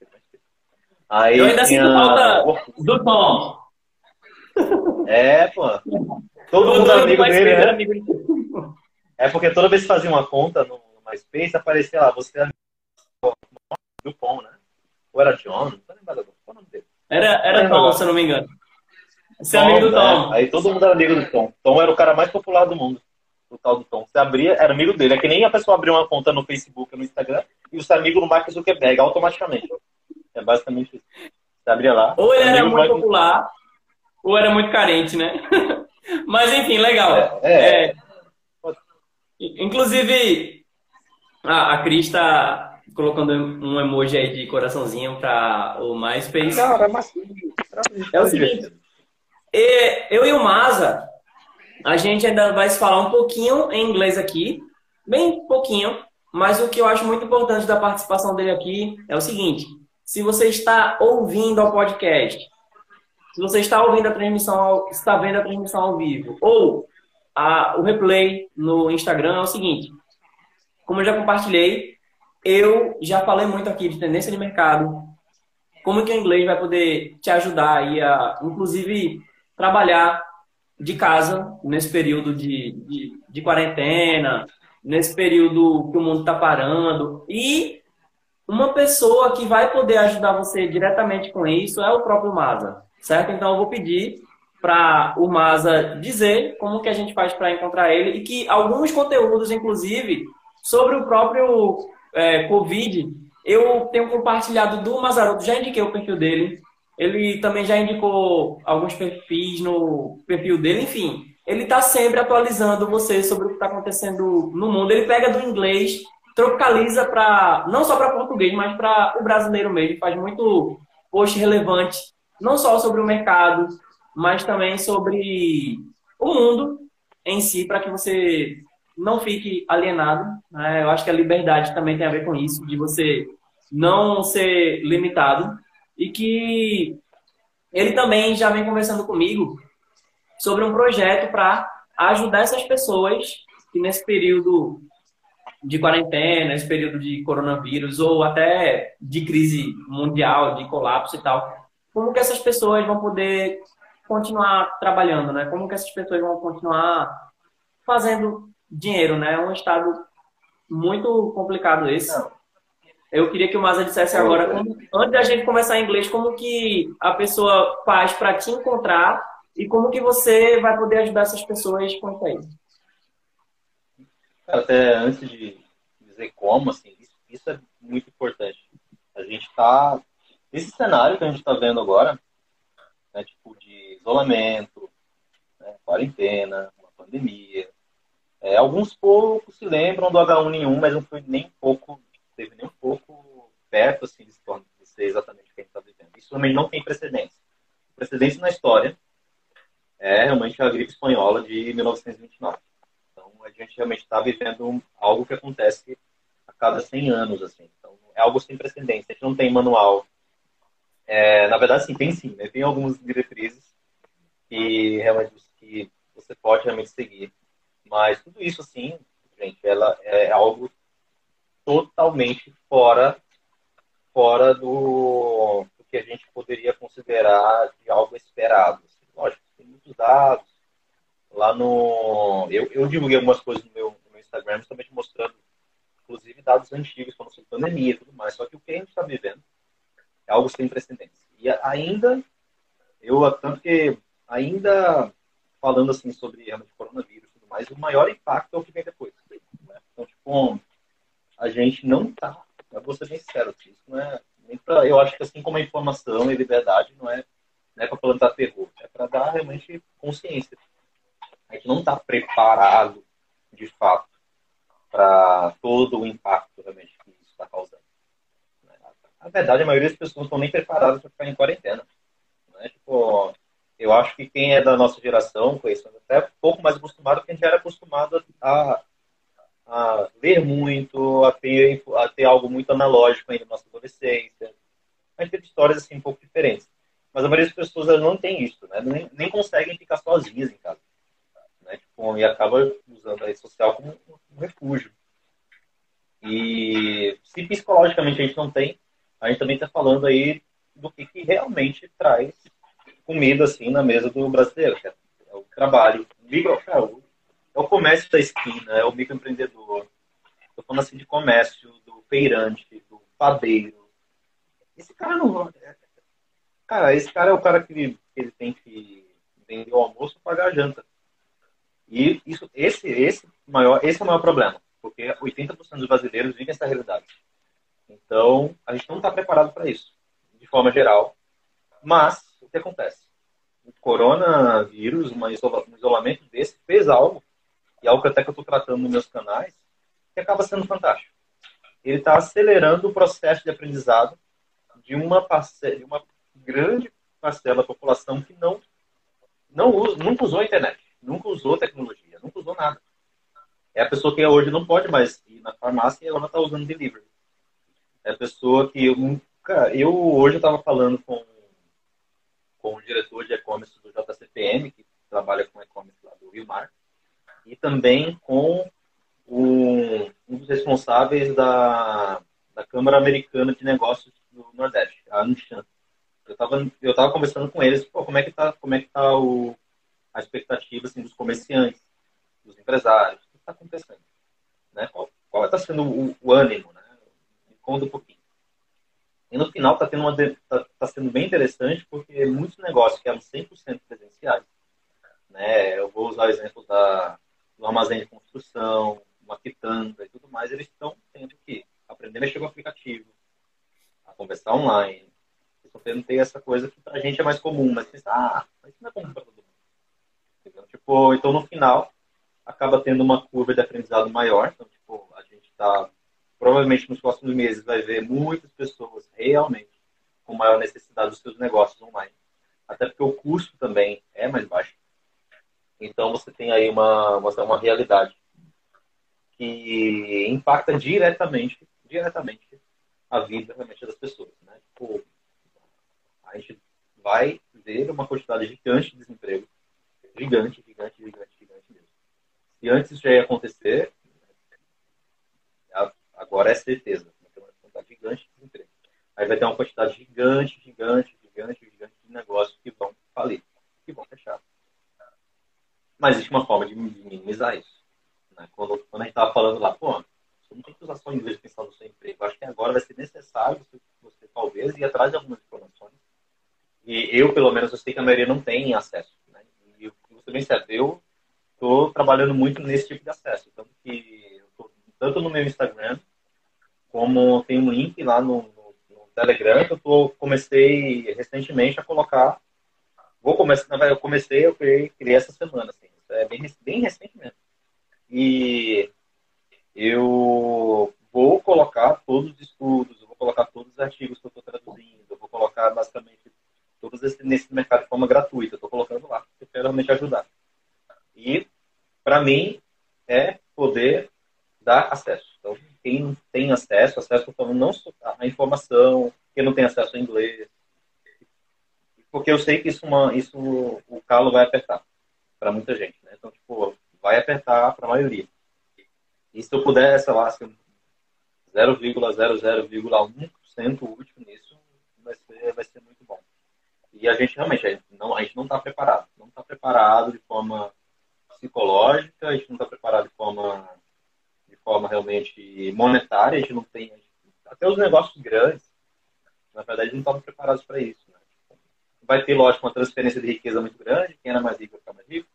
Aí, Eu ainda tinha... sinto falta do Tom. É, pô. Todo mundo era amigo dele, né? Amigo. É porque toda vez que fazia uma conta no MySpace, aparecia lá, você é do Tom, né? Ou era John? Não tô lembrado. Qual o nome dele? Era, era Tom, se eu não me engano. Você é amigo do Tom. Né? Aí todo mundo era amigo do Tom. Tom era o cara mais popular do mundo. O tal do Tom. Você abria, era amigo dele. É que nem a pessoa abrir uma conta no Facebook, no Instagram, e você é amigo do Mark Zuckerberg automaticamente. É basicamente isso. Você abria lá. Ou ele era muito popular, ou era muito carente, né? Mas enfim, legal. É, é. É... Inclusive, a, a Cris está colocando um emoji aí de coraçãozinho para o MySpace. Cara, mas é o seguinte, eu e o Maza, a gente ainda vai se falar um pouquinho em inglês aqui, bem pouquinho, mas o que eu acho muito importante da participação dele aqui é o seguinte: se você está ouvindo ao podcast, se você está ouvindo a transmissão, está vendo a transmissão ao vivo, ou a, o replay no Instagram, é o seguinte: como eu já compartilhei, eu já falei muito aqui de tendência de mercado, como que o inglês vai poder te ajudar aí a, inclusive, trabalhar de casa nesse período de, de, de quarentena, nesse período que o mundo está parando. E uma pessoa que vai poder ajudar você diretamente com isso é o próprio Maza, certo? Então eu vou pedir para o Maza dizer como que a gente faz para encontrar ele e que alguns conteúdos, inclusive, sobre o próprio é, Covid, eu tenho compartilhado do Mazaroto, já indiquei o perfil dele, ele também já indicou alguns perfis no perfil dele, enfim. Ele está sempre atualizando você sobre o que está acontecendo no mundo. Ele pega do inglês, tropicaliza para não só para português, mas para o brasileiro mesmo. Faz muito post relevante, não só sobre o mercado, mas também sobre o mundo em si, para que você não fique alienado. Né? Eu acho que a liberdade também tem a ver com isso, de você não ser limitado e que ele também já vem conversando comigo sobre um projeto para ajudar essas pessoas que nesse período de quarentena, nesse período de coronavírus ou até de crise mundial, de colapso e tal, como que essas pessoas vão poder continuar trabalhando, né? Como que essas pessoas vão continuar fazendo dinheiro, né? É um estado muito complicado esse. Não. Eu queria que o Maza dissesse agora, como, antes da gente começar em inglês, como que a pessoa faz para te encontrar e como que você vai poder ajudar essas pessoas com isso aí. Até antes de dizer como, assim, isso, isso é muito importante. A gente está esse cenário que a gente está vendo agora, né, tipo de isolamento, né, quarentena, uma pandemia. É, alguns poucos se lembram do H1N1, mas não foi nem pouco teve nem um pouco perto assim, de, de ser exatamente o que a gente está vivendo. Isso também não tem precedência. Precedência na história é realmente a gripe espanhola de 1929. Então, a gente realmente está vivendo algo que acontece a cada 100 anos. Assim. Então, é algo sem precedência. A gente não tem manual. É, na verdade, sim, tem sim. Né? Tem algumas diretrizes que realmente que você pode realmente seguir. Mas tudo isso, assim, gente, ela é algo totalmente fora fora do, do que a gente poderia considerar de algo esperado. Assim, lógico, tem muitos dados. Lá no. Eu, eu divulguei algumas coisas no meu, no meu Instagram, justamente mostrando, inclusive, dados antigos, falando sobre pandemia e tudo mais. Só que o que a gente está vivendo é algo sem precedentes. E ainda, eu, tanto que, ainda falando assim sobre realmente coronavírus mais, o maior impacto é o que vem depois. Né? Então, tipo, a gente não está, eu vou ser bem sincero, assim, isso não é nem pra, eu acho que assim como a informação e liberdade não é, não é para plantar terror, é para dar realmente consciência. A gente não está preparado, de fato, para todo o impacto realmente que isso está causando. Na verdade, a maioria das pessoas não estão nem preparadas para ficar em quarentena. Né? Tipo, eu acho que quem é da nossa geração, isso, até um pouco mais acostumado, porque a gente era acostumado a a ler muito, a ter, a ter algo muito analógico ainda na nossa adolescência. A gente teve histórias assim um pouco diferentes. Mas a maioria das pessoas não tem isso, né? Nem, nem conseguem ficar sozinhas em casa. Né? Tipo, e acaba usando a rede social como um refúgio. E se psicologicamente a gente não tem, a gente também está falando aí do que, que realmente traz comida assim na mesa do brasileiro. É o trabalho. Cara, o é o comércio da esquina, é o microempreendedor. Estou falando assim de comércio, do feirante, do padeiro. Esse cara não. Cara, esse cara é o cara que ele, ele tem que vender o almoço e pagar a janta. E isso, esse, esse, maior, esse é o maior problema, porque 80% dos brasileiros vivem essa realidade. Então, a gente não está preparado para isso, de forma geral. Mas, que acontece? O coronavírus, um isolamento desse, fez algo e algo que até que eu estou tratando nos meus canais, que acaba sendo fantástico. ele está acelerando o processo de aprendizado de uma, parcela, de uma grande parcela da população que não, não usa, nunca usou a internet, nunca usou tecnologia, nunca usou nada. É a pessoa que hoje não pode mais ir na farmácia e ela está usando delivery. É a pessoa que eu nunca. Eu hoje estava falando com, com o diretor de e-commerce do JCPM, que trabalha com e-commerce lá do Rio Mar, e também com um, dos responsáveis da, da Câmara Americana de Negócios do Nordeste, a Anshan. Eu estava eu tava conversando com eles, como é que está como é que tá o, a expectativa assim, dos comerciantes, dos empresários, o que está acontecendo? Né? Qual está sendo o, o, ânimo? Né? Me conta um pouquinho. E no final está tá, tá sendo bem interessante porque muitos negócios que eram 100% presenciais, né? eu vou usar o exemplo da, do armazém de construção, uma quitanda e tudo mais, eles estão tendo que aprender a mexer com o aplicativo, a conversar online. Estão tendo ter essa coisa que pra gente é mais comum, mas pensa, ah, mas isso não é comum pra todo mundo. Tipo, então no final acaba tendo uma curva de aprendizado maior. Então, tipo, a gente está provavelmente nos próximos meses vai ver muitas pessoas realmente com maior necessidade dos seus negócios online. Até porque o custo também é mais baixo. Então você tem aí uma, uma, realidade que impacta diretamente, diretamente a vida realmente das pessoas. Né? Tipo, a gente vai ver uma quantidade gigante de desemprego, gigante, gigante, gigante, gigante mesmo. E antes já ia acontecer, agora é certeza, tem uma quantidade gigante de desemprego. Aí vai ter uma quantidade gigante, gigante, gigante, gigante de negócios que vão falir, que vão fechar. Mas existe uma forma de minimizar isso. Né? Quando, quando a gente estava falando lá, pô, você não tem que usar só inglês pensando no seu emprego. Acho que agora vai ser necessário você, você talvez ir atrás de algumas informações. E eu, pelo menos, eu sei que a maioria não tem acesso. Né? E eu ser bem certo, eu estou trabalhando muito nesse tipo de acesso. Tanto que, tô, tanto no meu Instagram, como tem um link lá no, no, no Telegram, que eu tô, comecei recentemente a colocar. Vou começar, eu comecei, eu criei, criei essa semana, assim, é bem, bem recente mesmo. E eu vou colocar todos os estudos, eu vou colocar todos os artigos que eu estou traduzindo, eu vou colocar basicamente todos esse, nesse mercado de forma gratuita. Estou colocando lá, eu quero realmente ajudar. E, para mim, é poder dar acesso. Então, quem não tem acesso, acesso, não a informação, quem não tem acesso ao inglês, porque eu sei que isso, uma, isso o calo vai apertar para muita gente. Né? Então, tipo, vai apertar para a maioria. E se eu puder, sei lá, 0,00,1% útil nisso, vai ser, vai ser muito bom. E a gente realmente, a gente não a está preparado. Não está preparado de forma psicológica, a gente não está preparado de forma, forma realmente monetária, a gente não tem. Até os negócios grandes, na verdade, não estavam preparados para isso. Né? Vai ter, lógico, uma transferência de riqueza muito grande, quem era mais rico vai ficar mais rico,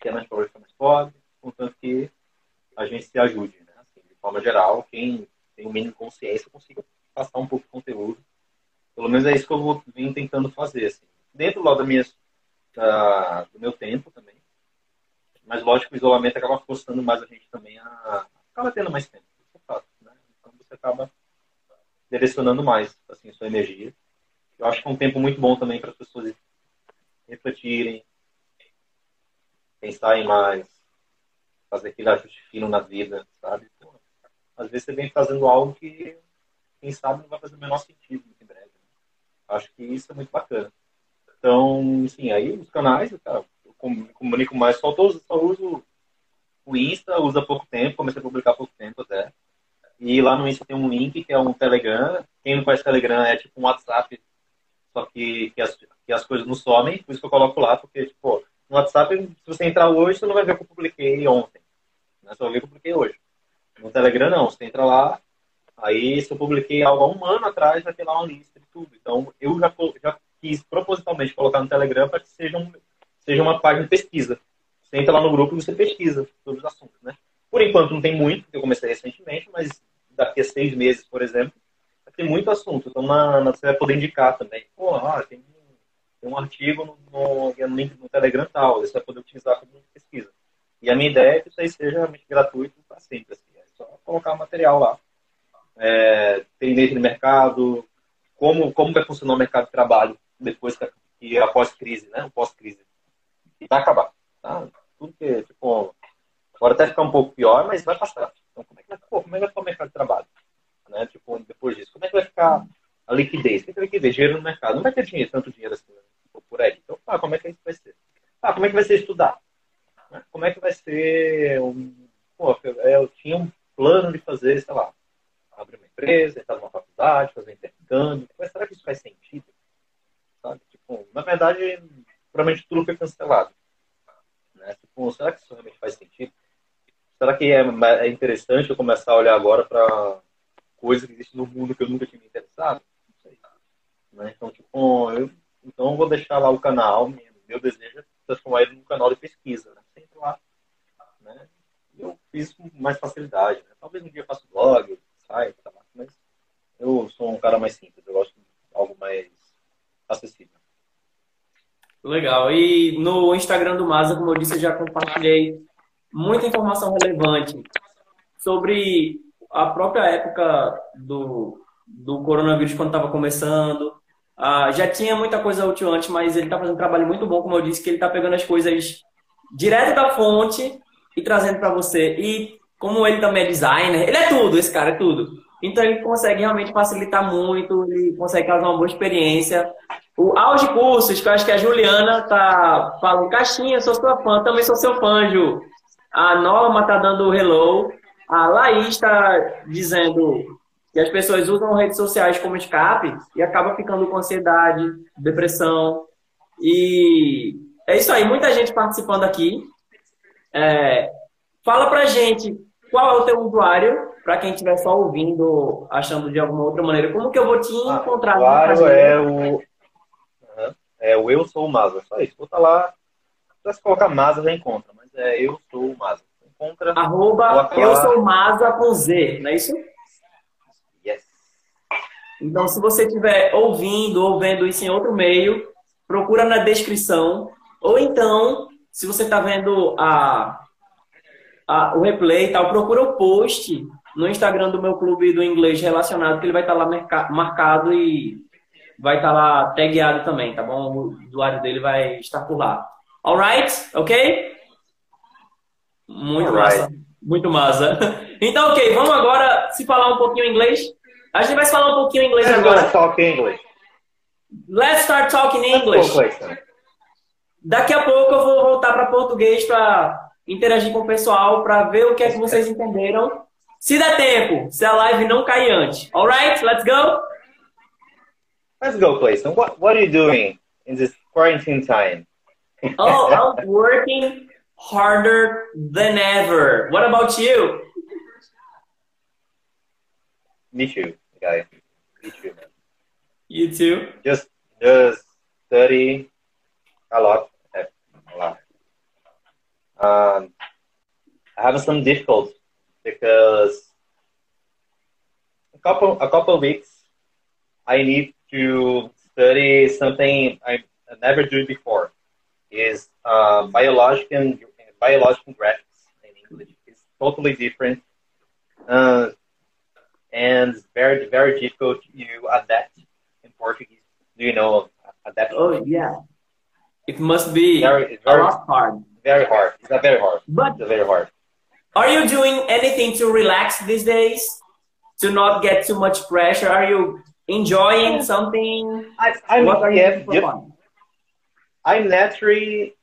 quem era mais pobre vai ficar mais pobre, contanto que a gente se ajude, né? Assim, de forma geral, quem tem o mínimo consciência consiga passar um pouco de conteúdo. Pelo menos é isso que eu vou vim tentando fazer, assim. Dentro lá da minha, da, do meu tempo também. Mas lógico, o isolamento acaba forçando mais a gente também a acaba tendo mais tempo, é fato, né? Então você acaba direcionando mais assim sua energia. Eu acho que é um tempo muito bom também para as pessoas refletirem, pensar em mais, fazer aquele ajuste fino na vida, sabe? Pô, às vezes você vem fazendo algo que, quem sabe, não vai fazer o menor sentido muito em breve. Né? Acho que isso é muito bacana. Então, sim, aí os canais, cara, eu comunico mais, só, tô, só uso o Insta, usa pouco tempo, comecei a publicar pouco tempo até. E lá no Insta tem um link que é um Telegram. Quem não conhece Telegram é tipo um WhatsApp, só que, que, as, que as coisas não somem, por isso que eu coloco lá, porque, tipo, no WhatsApp, se você entrar hoje, você não vai ver o que eu publiquei ontem. Né? Vai ver o que eu publiquei hoje. No Telegram, não. Você entra lá, aí se eu publiquei algo há um ano atrás, vai ter lá uma lista de tudo. Então, eu já, já quis propositalmente colocar no Telegram para que seja, um, seja uma página de pesquisa. Você entra lá no grupo e você pesquisa sobre os assuntos, né? Por enquanto não tem muito, porque eu comecei recentemente, mas daqui a seis meses, por exemplo, ter muito assunto. Então, na, na, você vai poder indicar também. Pô, ah, tem tem um artigo no, no, no link no Telegram tal, você vai poder utilizar como pesquisa. E a minha ideia é que isso aí seja realmente gratuito para sempre. Assim. É só colocar o material lá. é, tendência de mercado, como, como vai funcionar o mercado de trabalho depois que, que após crise, né? Pós-crise. E vai acabar. Tá? Tudo que, tipo, agora até ficar um pouco pior, mas vai passar. Então, como é que vai, pô, como é que vai ficar o mercado de trabalho? Né? Tipo, depois disso, como é que vai ficar a liquidez? O que é liquidez? Dinheiro no mercado. Não vai ter dinheiro, tanto dinheiro assim né? por aí. Então, tá, como é que isso vai ser? Ah, como é que vai ser estudar? Né? Como é que vai ser um... Pô, eu tinha um plano de fazer, sei lá, abrir uma empresa, entrar numa faculdade, fazer intercâmbio. Mas será que isso faz sentido? Sabe? Tipo, na verdade, provavelmente tudo foi cancelado. Né? Tipo, será que isso realmente faz sentido? Será que é, é interessante eu começar a olhar agora para coisas que existem no mundo que eu nunca tinha me interessado? Não sei. Né? Então, tipo, eu, então eu vou deixar lá o canal. Meu desejo é transformar ele num canal de pesquisa. Né? Sempre lá. Né? Eu fiz com mais facilidade. Né? Talvez um dia eu faça blog, site, mas eu sou um cara mais simples. Eu gosto de algo mais acessível. Legal. E no Instagram do Masa, como eu disse, eu já compartilhei muita informação relevante sobre a própria época do, do coronavírus quando estava começando. Ah, já tinha muita coisa útil antes, mas ele está fazendo um trabalho muito bom, como eu disse, que ele está pegando as coisas direto da fonte e trazendo para você. E como ele também é designer, ele é tudo, esse cara é tudo. Então ele consegue realmente facilitar muito, ele consegue causar uma boa experiência. O Auge Cursos, que eu acho que a Juliana tá falando, caixinha, sou sua fã, também sou seu fã, Ju. A Norma tá dando hello. A Laís está dizendo que as pessoas usam redes sociais como escape e acaba ficando com ansiedade, depressão. E é isso aí, muita gente participando aqui. É, fala pra gente qual é o teu usuário, para quem estiver só ouvindo, achando de alguma outra maneira. Como que eu vou te ah, encontrar? O usuário é o é o Eu Sou o Maza. Só isso. Bota lá. Se colocar Maza, já encontra. Mas é Eu Sou o Maza. Encontra. Arroba Eu Sou Maza com Z, não é isso? Yes. Então, se você estiver ouvindo ou vendo isso em outro meio, procura na descrição. Ou então, se você está vendo a, a, o replay e tal, procura o post no Instagram do meu clube do inglês relacionado, que ele vai estar tá lá marcado e vai estar tá lá tagueado também, tá bom? O usuário dele vai estar por lá. Alright? Ok? Muito Alright. massa. Muito massa. Então, ok, vamos agora se falar um pouquinho inglês. A gente vai se falar um pouquinho inglês Let's agora. Let's talk English. Let's start talking English. Daqui a pouco eu vou voltar para português para interagir com o pessoal, para ver o que é que vocês entenderam. Se der tempo, se a live não cair antes. Alright? Let's go? Let's go, Clayton. What What are you doing in this quarantine time? oh, I'm working harder than ever. What about you? Me too, guy. Me too, man. You too. Just just study a lot, a lot. Um, I have some difficulties because a couple a couple of weeks I need to study something I never do before. Is uh, biological biological graphics in English. It's totally different, uh, and very very difficult to adapt in Portuguese. Do you know adapt? Oh yeah, it must be very, very hard. Very hard. It's not very hard. But it's very hard. Are you doing anything to relax these days? To not get too much pressure? Are you enjoying something? I, I'm, what are yeah, you yeah, I'm naturally,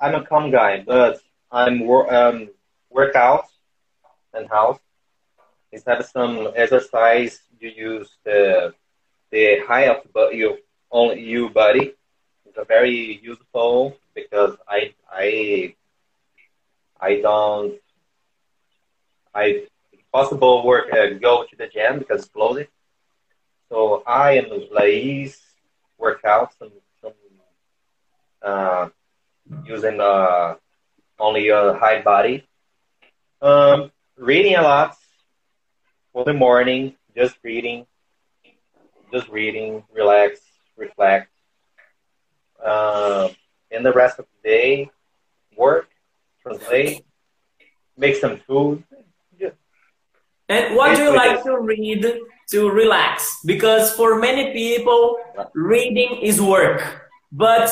I'm a calm guy, but I'm um, workout and house. Instead of some exercise, you use the the high of the you only you body. It's a very useful because I I I don't I possible work uh, go to the gym because it's closed so I and Laís work out some, some uh, using uh, only a high body. Um, reading a lot for the morning, just reading, just reading, relax, reflect. Uh, the rest of the day, work, translate, make some food. And what do you like to read to relax? Because for many people, reading is work. But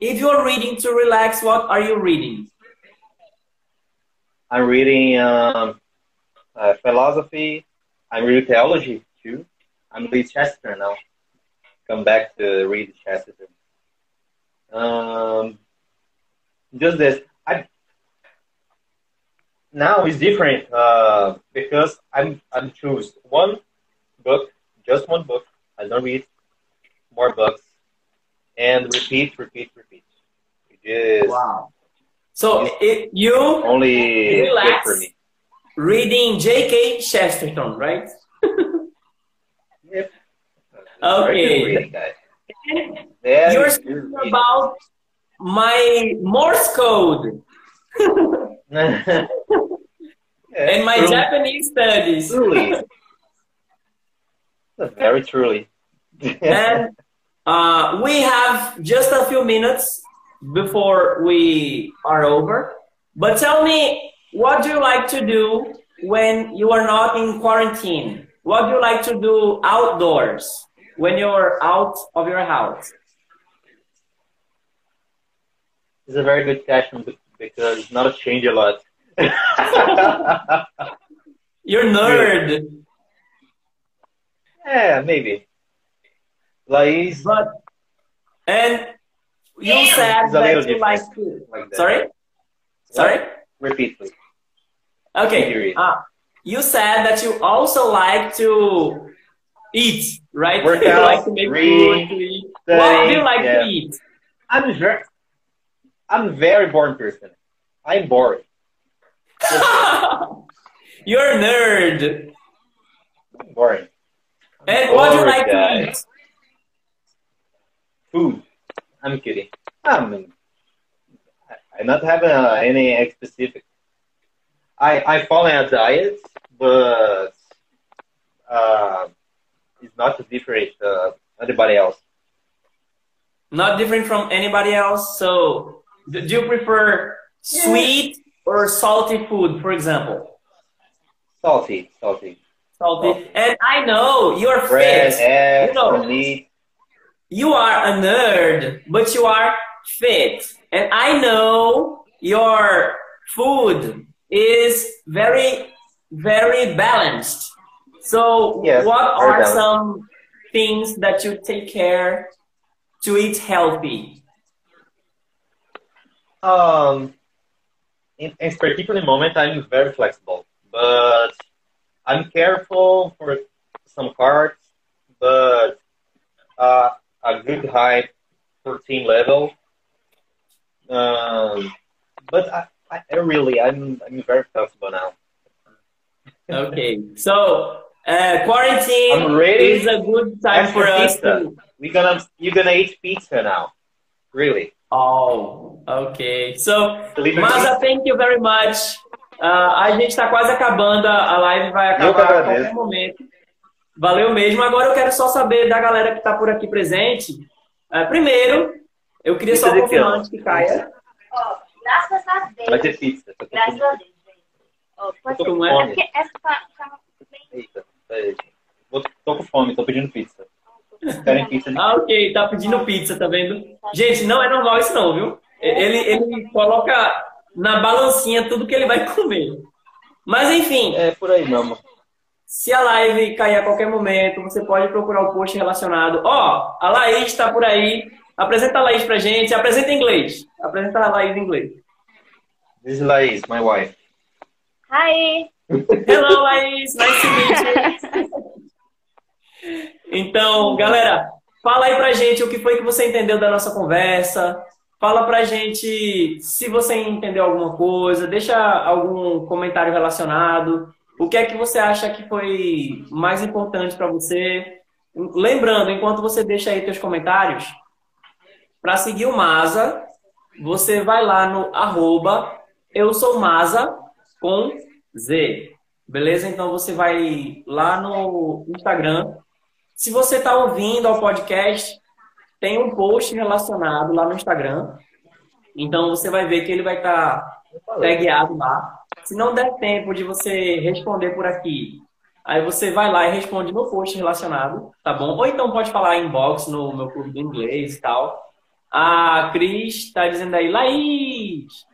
if you're reading to relax, what are you reading? I'm reading um, uh, philosophy. I'm reading theology too. I'm reading Chesterton now. Come back to read Chesterton. Um, just this. I now it's different uh, because I'm I'm choose one book, just one book. I don't read more books, and repeat, repeat, repeat. It is Wow. So it, you only good Relax. for me. reading J.K. Chesterton, right? Yep. Okay. Very reading, You're speaking about my Morse code Yeah, and my truly- Japanese studies. Truly. Very truly. And uh, we have just a few minutes before we are over. But tell me, what do you like to do when you are not in quarantine? What do you like to do outdoors when you're out of your house? It's a very good question because not a change a lot. You're nerd, yeah, maybe. Like, but and you said It's a little that you like to. like that. Sorry, sorry. Repeat, please. Okay. Period. Uh, you said that you also like to eat, right? Work you out, like to make read, food to eat. What do you like yeah. to eat? I'm very, I'm very boring person. I'm boring. You're a nerd. I'm boring. And what do you like to eat? Food. I'm kidding. I'm, I not have uh, any specific. I I follow a diet, but uh, it's not different uh, anybody else. Not different from anybody else. So, do do you prefer sweet or salty food, for example? Salty, salty. Salty. And I know you're Bread, fit. You know, meat. you are a nerd, but you are fit. And I know your food is very, very balanced. So, Yes, what are balanced. some things that you take care to eat healthy? Um, in, this particular moment, I'm very flexible, but I'm careful for some carbs, but uh, a good high protein level. Um, but I, I, really, I'm, I'm very flexible now. Okay, so uh, quarantine I'm ready. is a good time for for us pizza. to. We gonna, you're gonna eat pizza now, really? Oh, ok. So, Maza, thank you very much. Uh, a gente está quase acabando, a live vai Eu que acabar a agradeço. qualquer momento. Valeu mesmo. Agora eu quero só saber da galera que está por aqui presente. Uh, primeiro, eu queria só Pizza de confirmar antes que caia. Ó, graças a Vai Deus. ter pizza. Tô Graças com- a Deus. Ó, pode tô ser. com É fome. porque essa tá, tá. Eita, peraí. Tô com fome, tô pedindo pizza. Querem pizza de Ah, ok, tá pedindo pizza, tá vendo? Gente, não é normal isso não, viu? Ele, ele coloca na balancinha tudo que ele vai comer. Mas enfim, É por aí mesmo. Se a live cair a qualquer momento, você pode procurar o post relacionado. Ó, a Laís está por aí. Apresenta a Laís pra gente. Apresenta em inglês. Apresenta a Laís em inglês. This is Laís, my wife. Hi! Hello, Laís. Nice to meet you. Então, galera, fala aí pra gente o que foi que você entendeu da nossa conversa. Fala pra gente se você entendeu alguma coisa. Deixa algum comentário relacionado. O que é que você acha que foi mais importante para você? Lembrando, enquanto você deixa aí teus comentários, para seguir o Maza, você vai lá no arroba eu sou com Z. Beleza? Então você vai lá no Instagram. Se você está ouvindo ao podcast, tem um post relacionado lá no Instagram. Então você vai ver que ele vai estar tá tagueado lá. Se não der tempo de você responder por aqui, aí você vai lá e responde no post relacionado, tá bom? Ou então pode falar inbox no meu clube do inglês e tal. A Cris está dizendo aí, Laís,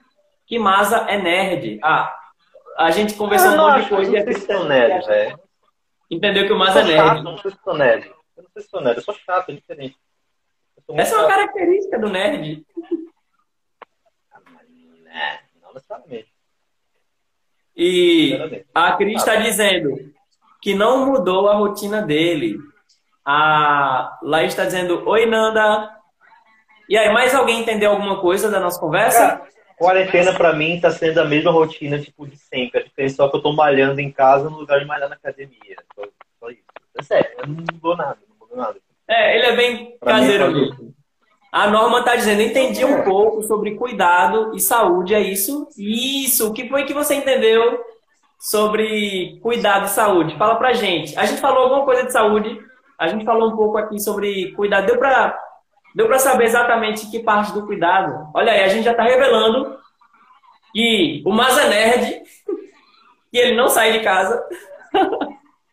que Masa é nerd. Ah, a gente conversou um monte de coisa e a Cris sou nerd, velho. Entendeu que o Masa é nerd. Chato, não sei se sou nerd. Eu não sei se sou nerd, eu sou chato, é diferente. Essa é uma chato. característica do nerd. Né, Não necessariamente. E a Cris está dizendo que não mudou a rotina dele. A Laís está dizendo, oi Nanda. E aí, mais alguém entendeu alguma coisa da nossa conversa? Cara, quarentena pra mim tá sendo a mesma rotina, tipo, de sempre. A diferença é só que eu tô malhando em casa no lugar de malhar na academia. Só, só isso. É sério, não mudou nada, não mudou nada. É, ele é bem Pra caseiro mim. mesmo. A Norma tá dizendo, entendi um pouco sobre cuidado e saúde, é isso? Isso, o que foi que você entendeu sobre cuidado e saúde? Fala pra gente. A gente falou alguma coisa de saúde, a gente falou um pouco aqui sobre cuidado. Deu pra, deu pra saber exatamente que parte do cuidado? Olha aí, a gente já tá revelando que o Maza nerd, que ele não sai de casa.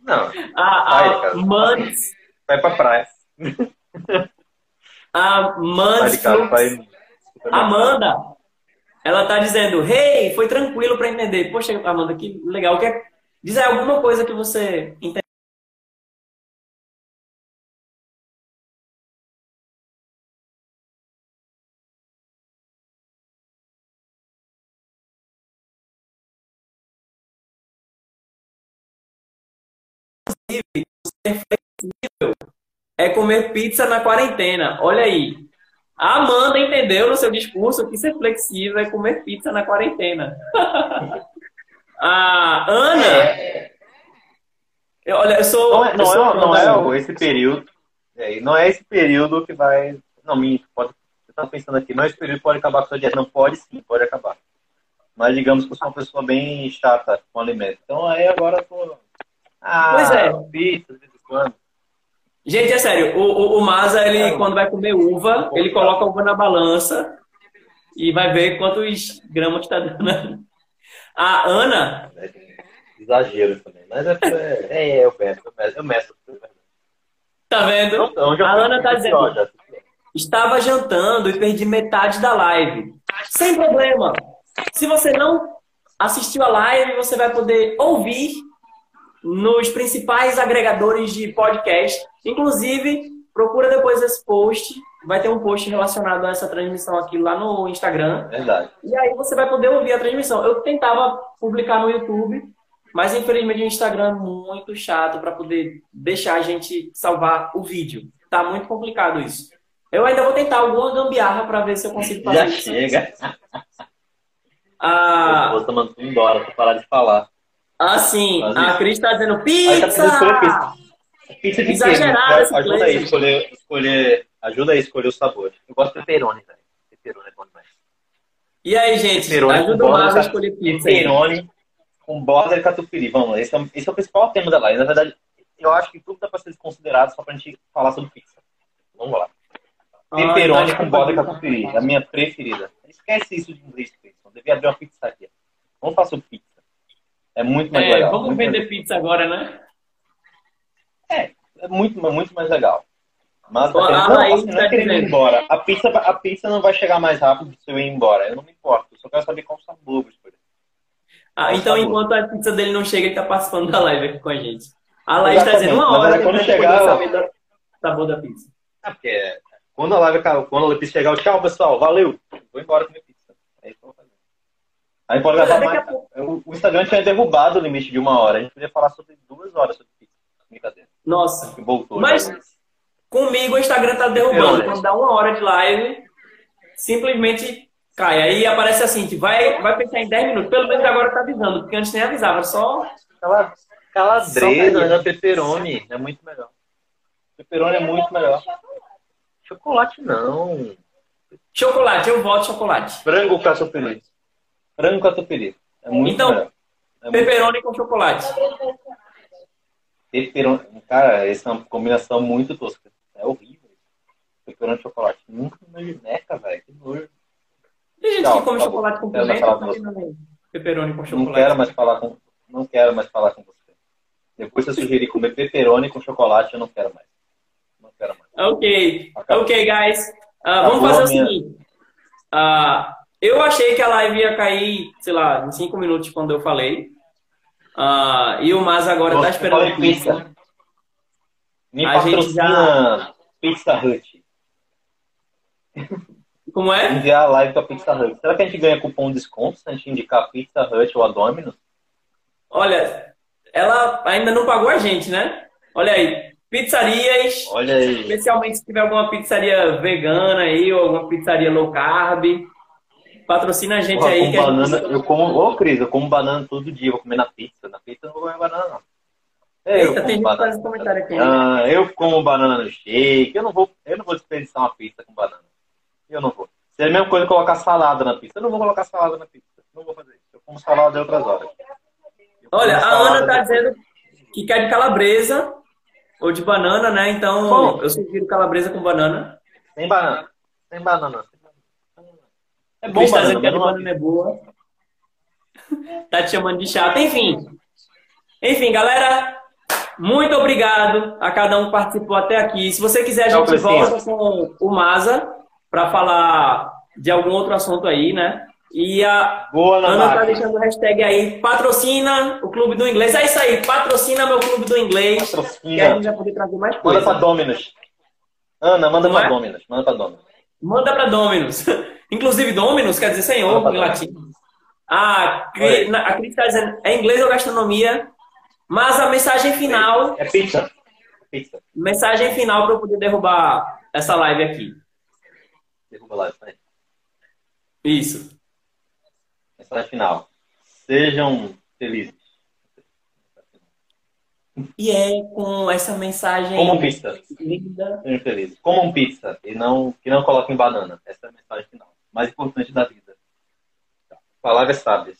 Não, A, Sai de a casa. Mans, vai pra praia. a Mans casa, vai. Amanda, ela tá dizendo, hey, foi tranquilo para entender. Poxa, Amanda, que legal. Quer dizer alguma coisa que você entende? É comer pizza na quarentena. Olha aí. A Amanda entendeu no seu discurso que ser flexível é comer pizza na quarentena. a Ana. Eu- Olha, eu sou. Não é, não sou é, não é esse período. é, não é esse período que vai. Não, minto, pode. Eu tava pensando aqui, não é esse período que pode acabar com a sua dieta. Não pode sim, pode acabar. Mas digamos que eu sou uma pessoa bem chata com alimento. Então aí agora eu tô. Ah, Pois é. pizza, quando. Gente, é sério, o, o, o Maza, ele, É. quando vai comer uva, ele coloca a uva na balança e vai ver quantos gramas está dando. A Ana, Exagero também. Mas é, é, é, eu meço, eu meço. tá vendo? Então, A Ana tá dizendo. Estava jantando e perdi metade da live. Sem problema. Se você não assistiu a live, você vai poder ouvir nos principais agregadores de podcast. Inclusive, procura depois esse post. Vai ter um post relacionado a essa transmissão aqui lá no Instagram. Verdade. E aí você vai poder ouvir a transmissão. Eu tentava publicar no YouTube, mas infelizmente o Instagram é muito chato para poder deixar a gente salvar o vídeo. Tá muito complicado isso. Eu ainda vou tentar alguma gambiarra para ver se eu consigo fazer Já isso. chega. Ah, Você mandou embora pra parar de falar. Ah, sim. Faz A isso. Cris tá dizendo Aí tá precisando escolher pizza! pizza. Pizza de Exagerado queijo. esse Ajuda aí a escolher, escolher. Ajuda aí a escolher o sabor. Eu gosto de pepperoni, velho. Pepperoni é bom demais. E aí, gente? Pepperoni com Ajuda o Maza a escolher pizza. Pepperoni com borda de catupiry. Vamos lá. Esse é, o- esse é o principal tema da live. Na verdade, eu acho que tudo dá pra ser desconsiderado só pra gente falar sobre pizza. Vamos lá. Ah, Pepperoni então, com borda de catupiry. A minha preferida. Esquece isso de inglês, Cleiton. Devia abrir uma pizzaria. Vamos falar sobre pizza. É muito mais É, legal. vamos muito vender mais- pizza agora, né? É muito, muito mais legal. Mas Ó, a não, assim, não tá é querendo ir embora. A pizza, a pizza não vai chegar mais rápido se eu ir embora. Eu não me importo. Eu só quero saber qual sabor vou escolher. Ah, Por então, enquanto a pizza dele não chega, ele tá participando da live aqui com a gente. A Laís tá Exatamente. dizendo uma Mas hora aí, quando chegar, saber do sabor da pizza. Ah, porque quando a live quando a pizza chegar, eu, tchau, pessoal. Valeu. Vou embora comer pizza. É isso que eu vou fazer. Aí pode a mais. O Instagram tinha derrubado o limite de uma hora. A gente podia falar sobre duas horas sobre pizza. Brincadeira. Nossa, Que voltou. Mas- já. comigo o Instagram tá derrubando. Quando dá uma hora de live, simplesmente cai. Aí aparece assim, que vai, vai pensar em 10 minutos. Pelo menos agora tá avisando, porque antes nem avisava, Cala- só. Só Calabresa, né? Pepperoni. É muito melhor. Pepperoni é muito melhor. Chocolate não. Chocolate, eu voto chocolate. Frango catupiry. Frango catupiry. É muito Então, melhor. É. Pepperoni com chocolate. Pepperoni. Cara, essa é uma combinação muito tosca. É horrível. Pepperoni e chocolate. Nunca imaginei, velho. Que nojo. Tem gente Tchau, que come acabou. chocolate com Ela pimenta, não, pepperoni com Não chocolate. quero mais falar com, não quero mais falar com você. Depois que eu sugeri comer pepperoni com chocolate, eu não quero mais. Não quero mais. Ok, Acabou. ok, guys. Acabou vamos fazer o seguinte. Ah, eu achei que a live ia cair, sei lá, em cinco minutos quando eu falei. Ah, e o Mas agora tá Nossa, esperando fala em pizza. Me A gente patrocina Pizza Hut. Como é? Enviar a live com a Pizza Hut. Será que a gente ganha cupom de desconto se a gente indicar Pizza Hut ou a Domino's? Olha, ela ainda não pagou a gente, né? Olha aí, pizzarias, Olha aí. especialmente se tiver alguma pizzaria vegana aí ou alguma pizzaria low carb, patrocina a gente Porra, aí que a gente banana, eu como, ô Cris, eu como banana todo dia, vou comer na pizza. Na pizza eu não vou comer banana, não. É, eu Eita, como tem gente banana. fazendo comentário aqui. Ah, eu como banana no shake, eu não vou, eu não vou desperdiçar uma pizza com banana. Eu não vou. Se é a mesma coisa colocar salada na pizza, eu não vou colocar salada na pizza. Não vou fazer isso. Eu como salada em outras horas. Eu Olha, a Ana tá dizendo que quer de calabresa ou de banana, né? Então Bom. eu sugiro calabresa com banana. Banana. Sem banana. Sem banana. É bom Cris tá banana, dizendo que a não é banana é boa. Tá te chamando de chata. Enfim. Enfim, galera, muito obrigado a cada um que participou até aqui. Se você quiser, a gente Clecinha. volta com o Maza para falar de algum outro assunto aí, né? E a Boa, Ana Ana tá deixando o hashtag aí, patrocina o Clube do Inglês. É isso aí, patrocina meu Clube do Inglês. Que a Patrocina. gente vai poder trazer mais Manda coisa. pra Dominus. Ana, manda Como pra é? Dominus. Manda pra Dominus. Manda para Dominus. Inclusive, Dominus quer dizer senhor Manda em pra latim. Ah, a Cris está dizendo é inglês ou gastronomia? Mas a mensagem final, É pizza. Pizza. mensagem final para eu poder derrubar essa live aqui. Derruba isso aí. Isso. Mensagem final. Sejam felizes. E é com essa mensagem Comam pizza. linda. Sejam felizes. Comam pizza e não, que não coloquem banana. Essa é a mensagem final. Mais importante da vida. Palavras sábias.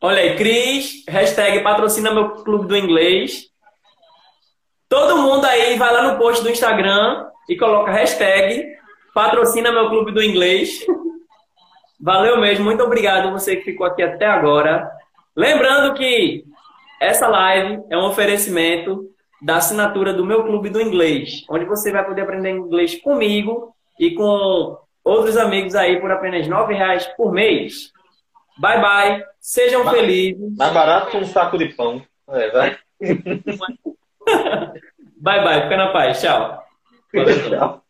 Olha aí, Cris, hashtag patrocina meu clube do inglês. Todo mundo aí vai lá no post do Instagram e coloca hashtag patrocina meu clube do inglês. Valeu mesmo, muito obrigado você que ficou aqui até agora. Lembrando que essa live é um oferecimento da assinatura do meu clube do inglês, onde você vai poder aprender inglês comigo e com outros amigos aí por apenas 9 reais por mês. Bye bye, sejam Bye. felizes. Mais barato que um saco de pão. É, vai. Bye bye, fica na paz, tchau. Tchau.